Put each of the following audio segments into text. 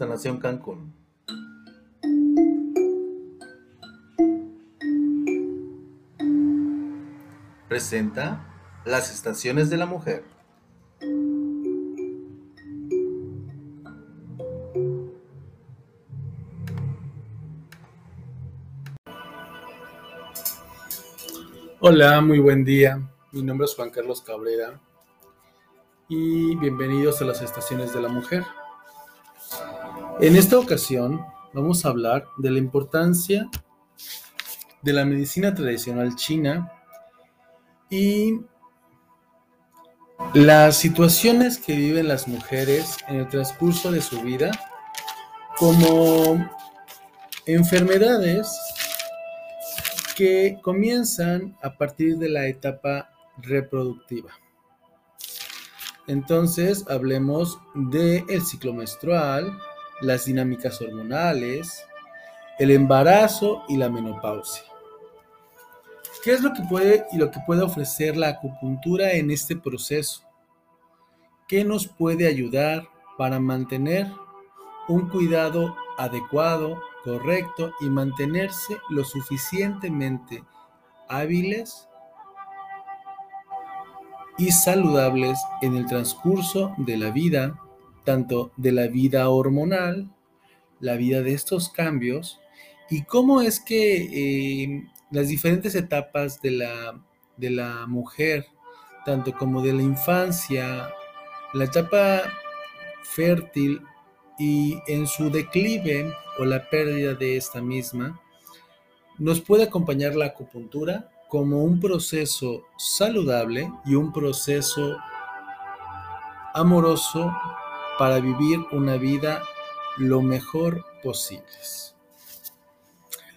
Sanación Cancún. Presenta las estaciones de la mujer. Hola, muy buen día. Mi nombre es Juan Carlos Cabrera y bienvenidos a las estaciones de la mujer. En esta ocasión vamos a hablar de la importancia de la medicina tradicional china y las situaciones que viven las mujeres en el transcurso de su vida como enfermedades que comienzan a partir de la etapa reproductiva. Entonces, hablemos del el ciclo menstrual, las dinámicas hormonales, el embarazo y la menopausia. ¿Qué es lo que puede y lo que puede ofrecer la acupuntura en este proceso? ¿Qué nos puede ayudar para mantener un cuidado adecuado, correcto y mantenerse lo suficientemente hábiles y saludables en el transcurso de la vida, tanto de la vida hormonal, la vida de estos cambios, y cómo es que eh, las diferentes etapas de la, de la mujer, tanto como de la infancia, la etapa fértil y en su declive o la pérdida de esta misma, nos puede acompañar la acupuntura como un proceso saludable y un proceso amoroso para vivir una vida lo mejor posible.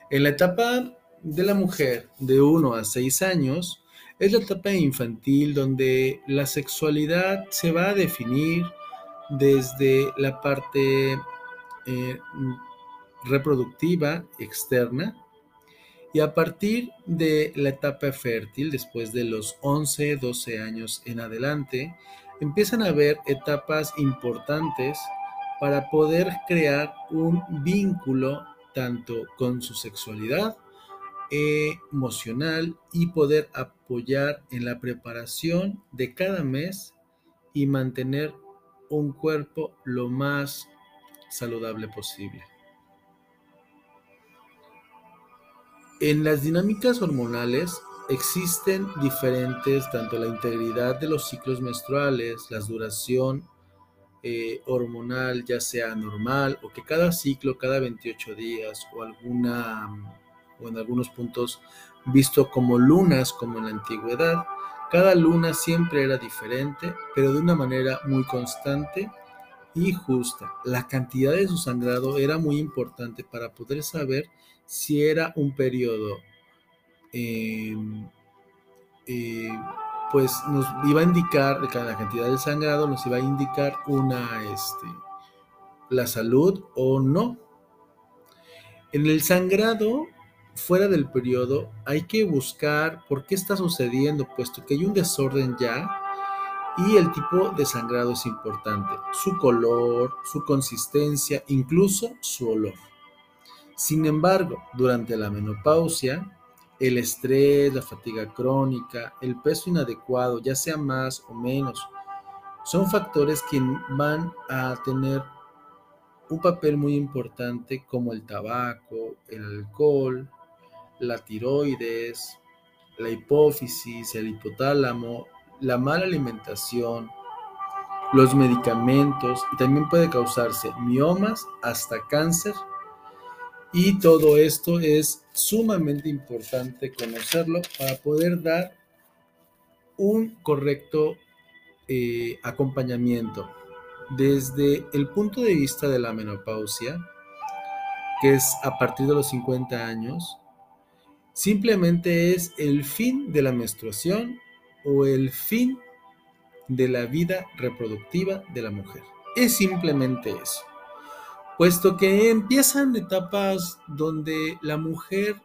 En la etapa de la mujer de 1 a 6 años es la etapa infantil donde la sexualidad se va a definir desde la parte eh, reproductiva externa y a partir de la etapa fértil, después de los 11, 12 años en adelante, empiezan a haber etapas importantes para poder crear un vínculo tanto con su sexualidad, emocional y poder apoyar en la preparación de cada mes y mantener un cuerpo lo más saludable posible. En las dinámicas hormonales existen diferentes, tanto la integridad de los ciclos menstruales, la duración eh, hormonal, ya sea normal o que cada ciclo, cada 28 días o alguna, o en algunos puntos visto como lunas, como en la antigüedad, cada luna siempre era diferente, pero de una manera muy constante y justa. La cantidad de su sangrado era muy importante para poder saber si era un periodo, em, eh, pues nos iba a indicar, la cantidad de sangrado nos iba a indicar una, este, la salud o no. En el sangrado, fuera del periodo, hay que buscar por qué está sucediendo, puesto que hay un desorden ya y el tipo de sangrado es importante, su color, su consistencia, incluso su olor. Sin embargo, durante la menopausia, el estrés, la fatiga crónica, el peso inadecuado, ya sea más o menos, son factores que van a tener un papel muy importante como el tabaco, el alcohol, la tiroides, la hipófisis, el hipotálamo, la mala alimentación, los medicamentos y también puede causarse miomas hasta cáncer y todo esto es sumamente importante conocerlo para poder dar un correcto eh, acompañamiento desde el punto de vista de la menopausia, que es a partir de los 50 años, simplemente es el fin de la menstruación o el fin de la vida reproductiva de la mujer. Es simplemente eso puesto que empiezan etapas donde la mujer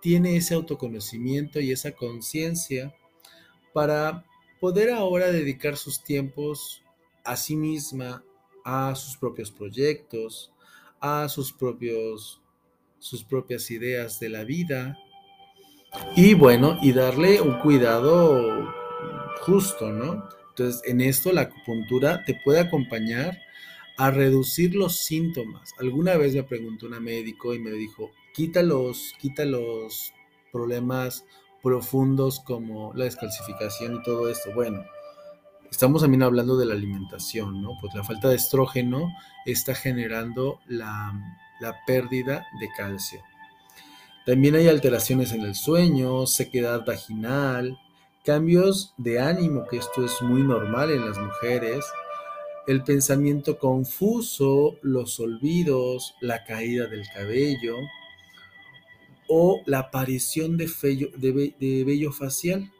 tiene ese autoconocimiento y esa conciencia para poder ahora dedicar sus tiempos a sí misma, a sus propios proyectos, a sus propios sus propias ideas de la vida y bueno, y darle un cuidado justo, ¿no? Entonces, en esto la acupuntura te puede acompañar a reducir los síntomas. Alguna vez me preguntó una médico y me dijo, quita los, quita los problemas profundos como la descalcificación y todo esto. Bueno, estamos también hablando de la alimentación, ¿no? Pues la falta de estrógeno está generando la, la pérdida de calcio. También hay alteraciones en el sueño, sequedad vaginal, cambios de ánimo, que esto es muy normal en las mujeres, el pensamiento confuso, los olvidos, la caída del cabello o la aparición de, vello, facial.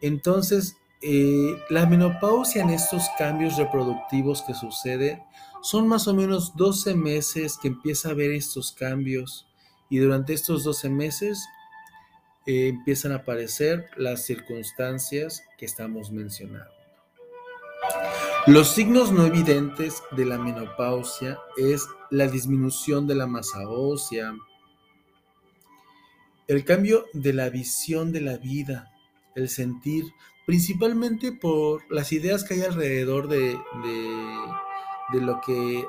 Entonces, eh, la menopausia en estos cambios reproductivos que suceden son más o menos 12 meses que empieza a ver estos cambios y durante estos 12 meses eh, empiezan a aparecer las circunstancias que estamos mencionando. Los signos no evidentes de la menopausia es la disminución de la masa ósea, el cambio de la visión de la vida, el sentir, principalmente por las ideas que hay alrededor de, de, lo que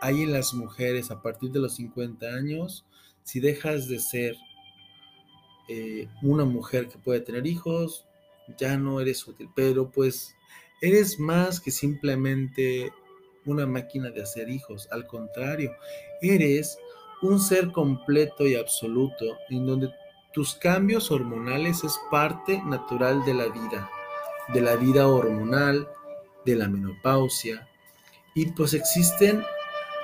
hay en las mujeres a partir de los 50 años, si dejas de ser eh, una mujer que puede tener hijos, ya no eres útil, pero pues Eres más que simplemente una máquina de hacer hijos, al contrario, eres un ser completo y absoluto en donde tus cambios hormonales es parte natural de la vida, de la vida hormonal, de la menopausia, y pues existen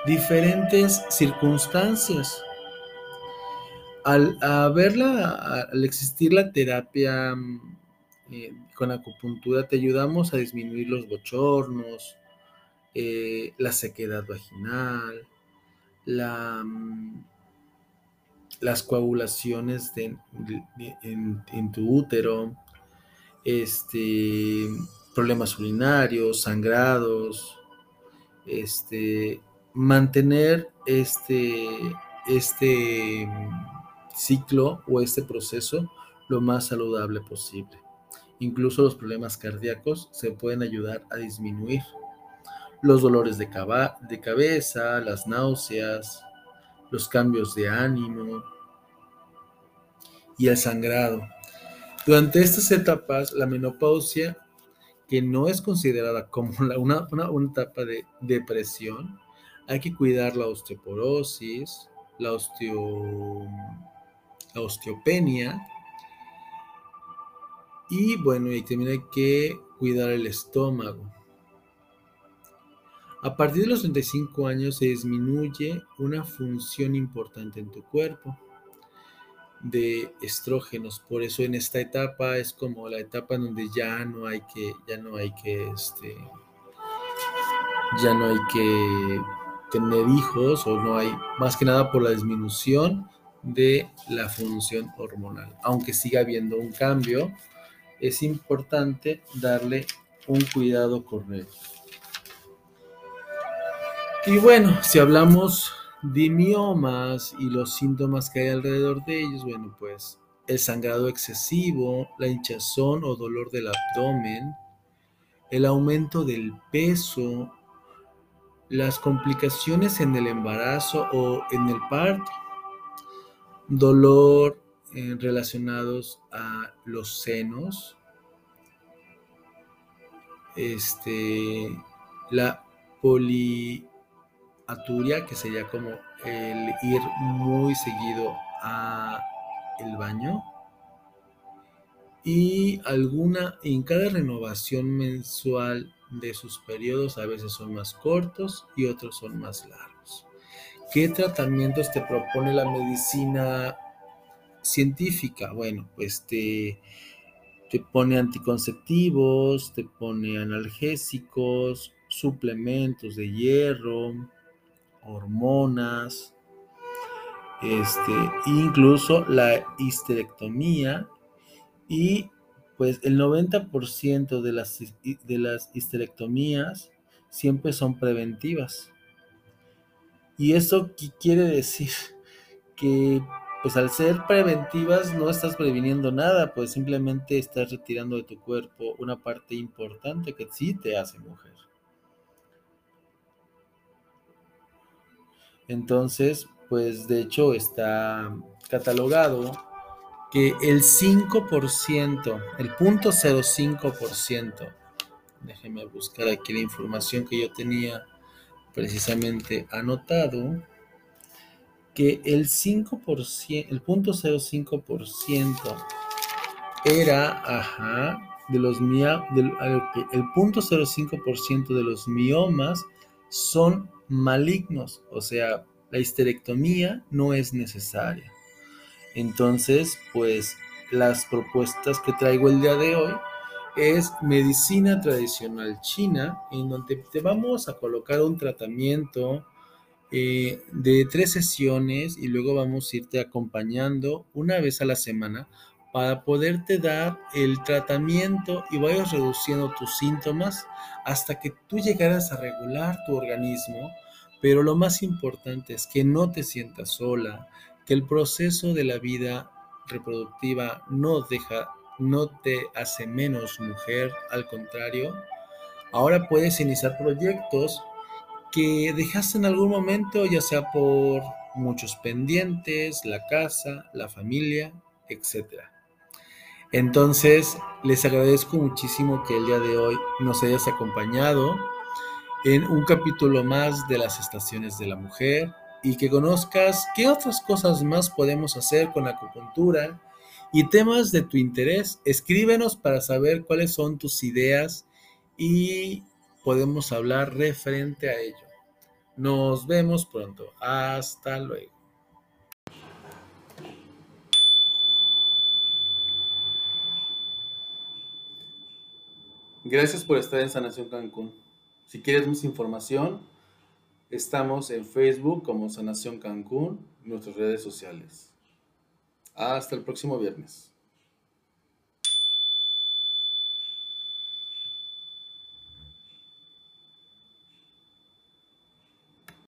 diferentes circunstancias. Al, verla, al existir la terapia eh, con acupuntura te ayudamos a disminuir los bochornos, eh, la sequedad vaginal, mm, las coagulaciones en, tu útero, este, problemas urinarios, sangrados, este, mantener este, este mm, ciclo o este proceso lo más saludable posible. Incluso los problemas cardíacos se pueden ayudar a disminuir. Los dolores de, cabeza, las náuseas, los cambios de ánimo y el sangrado. Durante estas etapas, la menopausia, que no es considerada como una, etapa de depresión, hay que cuidar la osteoporosis, la, osteo, la osteopenia y bueno, y también hay que cuidar el estómago. A partir de los 35 años se disminuye una función importante en tu cuerpo de estrógenos. Por eso en esta etapa es como la etapa en donde ya no hay que, ya no hay que, este, ya no hay que tener hijos o no hay, más que nada por la disminución de la función hormonal. Aunque siga habiendo un cambio, es importante darle un cuidado correcto. Y bueno, si hablamos de miomas y los síntomas que hay alrededor de ellos, bueno, pues el sangrado excesivo, la hinchazón o dolor del abdomen, el aumento del peso, las complicaciones en el embarazo o en el parto, dolor eh, relacionados a los senos, este, la poliaturia, que sería como el ir muy seguido a el baño, y alguna, en cada renovación mensual de sus periodos, a veces son más cortos y otros son más largos. ¿Qué tratamientos te propone la medicina científica, bueno, pues te, te pone anticonceptivos, te pone analgésicos, suplementos de hierro, hormonas, este, incluso la histerectomía y pues el 90% de las, de las histerectomías siempre son preventivas. ¿Y eso qué quiere decir? Que pues al ser preventivas no estás previniendo nada, pues simplemente estás retirando de tu cuerpo una parte importante que sí te hace mujer. Entonces, pues de hecho está catalogado que el 5%, el 0.05%, déjeme buscar aquí la información que yo tenía precisamente anotado, que el 5%, el 0.05% era, ajá, de los el 0.05% de los miomas son malignos, o sea, la histerectomía no es necesaria. Entonces, pues las propuestas que traigo el día de hoy es medicina tradicional china, en donde te vamos a colocar un tratamiento eh, de tres sesiones y luego vamos a irte acompañando una vez a la semana para poderte dar el tratamiento y vayas reduciendo tus síntomas hasta que tú llegaras a regular tu organismo. Pero lo más importante es que no te sientas sola, que el proceso de la vida reproductiva no deja, no te hace menos mujer, al contrario. Ahora puedes iniciar proyectos que dejaste en algún momento, ya sea por muchos pendientes, la casa, la familia, etc. Entonces, les agradezco muchísimo que el día de hoy nos hayas acompañado en un capítulo más de las estaciones de la mujer y que conozcas qué otras cosas más podemos hacer con la acupuntura y temas de tu interés. Escríbenos para saber cuáles son tus ideas y podemos hablar referente a ello. Nos vemos pronto. Hasta luego. Gracias por estar en Sanación Cancún. Si quieres más información, estamos en Facebook como Sanación Cancún, nuestras redes sociales. Hasta el próximo viernes.